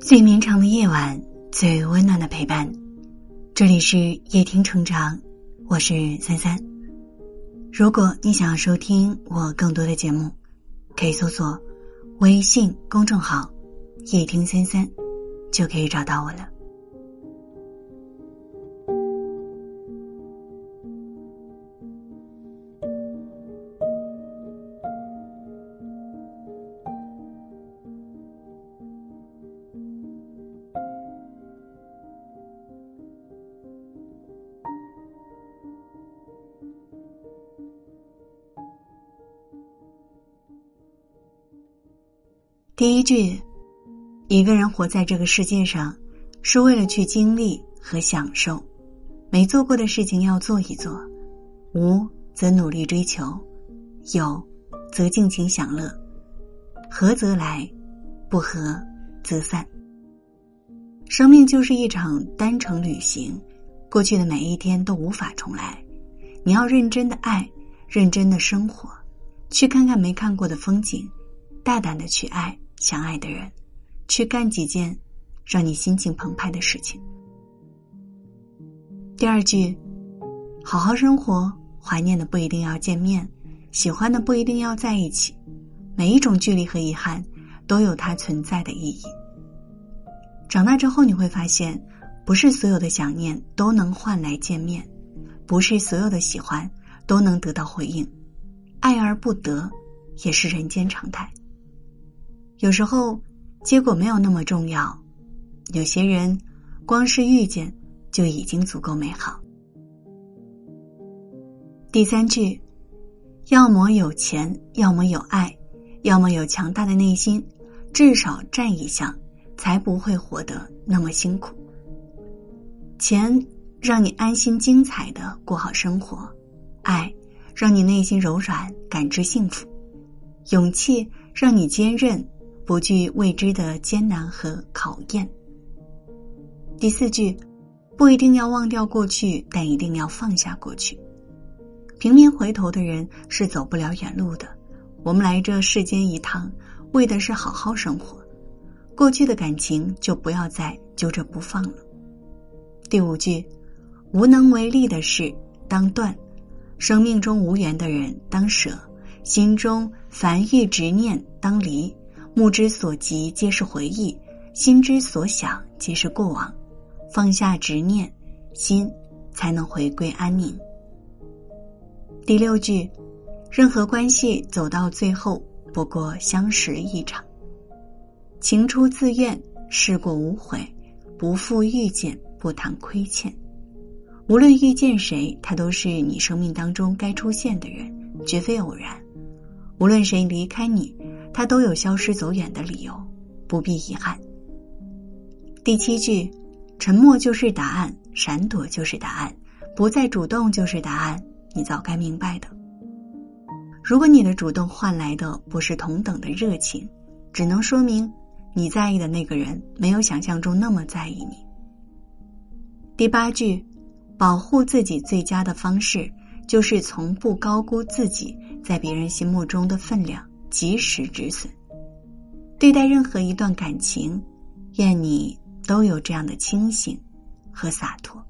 最绵长的夜晚，最温暖的陪伴。这里是夜听成长，我是三三。如果你想要收听我更多的节目，可以搜索微信公众号“夜听三三”，就可以找到我了。第一句，一个人活在这个世界上，是为了去经历和享受，没做过的事情要做一做，无则努力追求，有则尽情享乐，合则来，不合则散。生命就是一场单程旅行，过去的每一天都无法重来，你要认真的爱，认真的生活，去看看没看过的风景，大胆的去爱。相爱的人，去干几件让你心情澎湃的事情。第二句，好好生活，怀念的不一定要见面，喜欢的不一定要在一起。每一种距离和遗憾，都有它存在的意义。长大之后，你会发现，不是所有的想念都能换来见面，不是所有的喜欢都能得到回应，爱而不得，也是人间常态。有时候，结果没有那么重要。有些人，光是遇见就已经足够美好。第三句，要么有钱，要么有爱，要么有强大的内心，至少占一项，才不会活得那么辛苦。钱让你安心精彩的过好生活，爱让你内心柔软感知幸福，勇气让你坚韧。不惧未知的艰难和考验。第四句，不一定要忘掉过去，但一定要放下过去。平民回头的人是走不了远路的。我们来这世间一趟，为的是好好生活。过去的感情就不要再揪着不放了。第五句，无能为力的事当断，生命中无缘的人当舍，心中烦欲执念当离。目之所及皆是回忆，心之所想皆是过往。放下执念，心才能回归安宁。第六句，任何关系走到最后不过相识一场。情出自愿，事过无悔，不负遇见，不谈亏欠。无论遇见谁，他都是你生命当中该出现的人，绝非偶然。无论谁离开你。他都有消失走远的理由，不必遗憾。第七句，沉默就是答案，闪躲就是答案，不再主动就是答案，你早该明白的。如果你的主动换来的不是同等的热情，只能说明你在意的那个人没有想象中那么在意你。第八句，保护自己最佳的方式就是从不高估自己在别人心目中的分量。及时止损。对待任何一段感情，愿你都有这样的清醒和洒脱。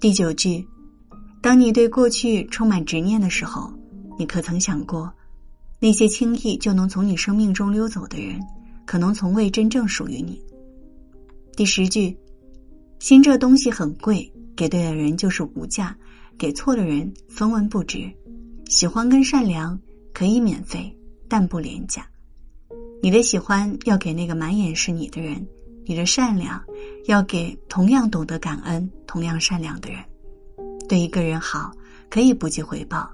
第九句，当你对过去充满执念的时候，你可曾想过，那些轻易就能从你生命中溜走的人，可能从未真正属于你。第十句，心这东西很贵，给对的人就是无价，给错的人分文不值。喜欢跟善良。可以免费，但不廉价。你的喜欢要给那个满眼是你的人，你的善良要给同样懂得感恩、同样善良的人。对一个人好，可以不计回报，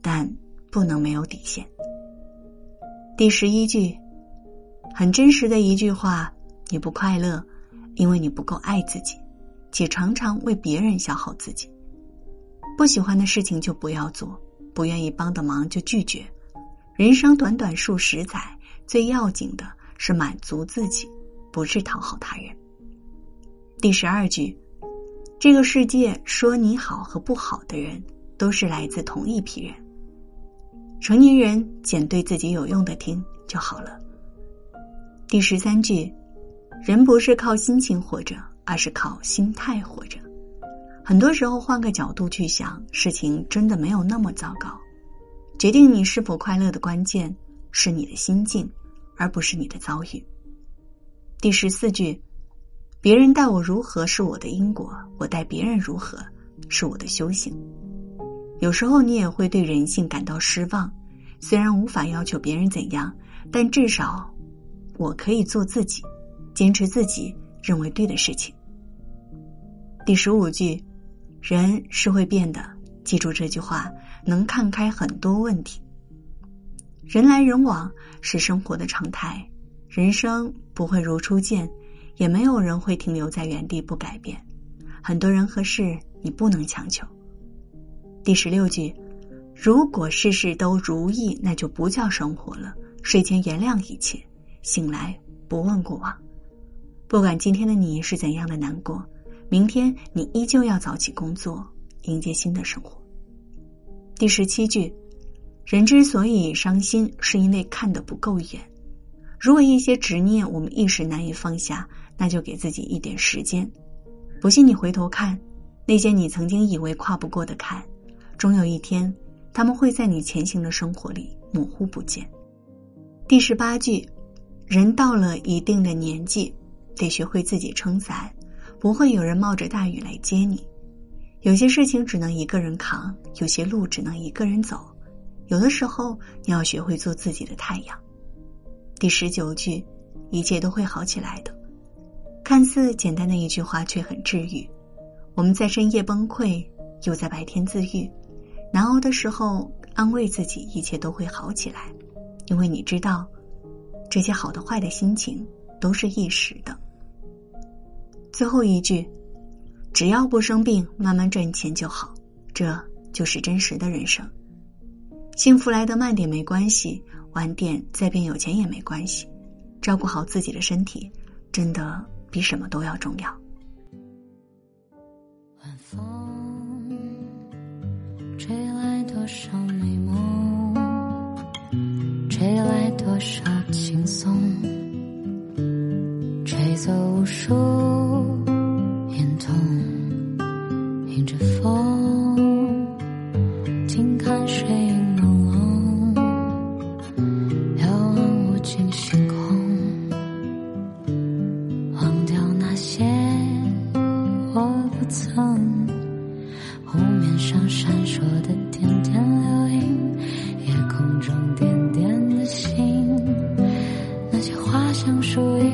但不能没有底线。第十一句，很真实的一句话：你不快乐，因为你不够爱自己，且常常为别人消耗自己。不喜欢的事情就不要做，不愿意帮的忙就拒绝。人生短短数十载，最要紧的是满足自己，不是讨好他人。第十二句，这个世界说你好和不好的人，都是来自同一批人。成年人捡对自己有用的听就好了。第十三句，人不是靠心情活着，而是靠心态活着。很多时候，换个角度去想，事情真的没有那么糟糕。决定你是否快乐的关键是你的心境，而不是你的遭遇。第十四句，别人待我如何是我的因果，我待别人如何是我的修行。有时候你也会对人性感到失望，虽然无法要求别人怎样，但至少我可以做自己，坚持自己认为对的事情。第十五句，人是会变的，记住这句话。能看开很多问题。人来人往是生活的常态，人生不会如初见，也没有人会停留在原地不改变。很多人和事你不能强求。第十六句，如果事事都如意，那就不叫生活了。睡前原谅一切，醒来不问过往。不管今天的你是怎样的难过，明天你依旧要早起工作，迎接新的生活。第十七句，人之所以伤心，是因为看得不够远。如果一些执念我们一时难以放下，那就给自己一点时间。不信你回头看，那些你曾经以为跨不过的坎，终有一天，他们会在你前行的生活里模糊不见。第十八句，人到了一定的年纪，得学会自己撑伞，不会有人冒着大雨来接你。有些事情只能一个人扛，有些路只能一个人走。有的时候，你要学会做自己的太阳。第十九句，一切都会好起来的。看似简单的一句话，却很治愈。我们在深夜崩溃，又在白天自愈。难熬的时候，安慰自己，一切都会好起来。因为你知道，这些好的坏的心情都是一时的。最后一句。只要不生病，慢慢赚钱就好，这就是真实的人生。幸福来得慢点没关系，晚点再变有钱也没关系。照顾好自己的身体，真的比什么都要重要。晚风吹来多少美梦，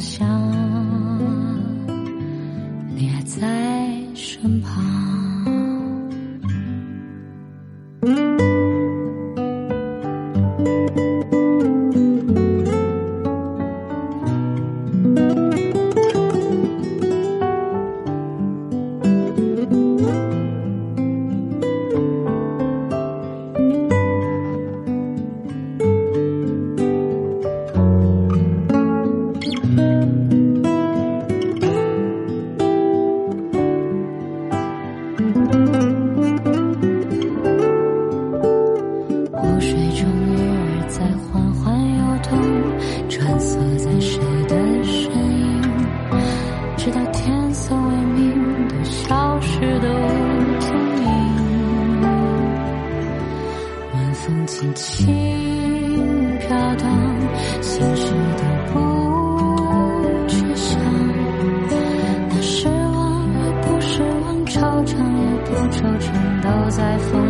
想，在谁的身影直到天色微明都消失的无踪影晚风轻轻飘荡心事都不去想那失望也不失望惆怅也不惆怅都在风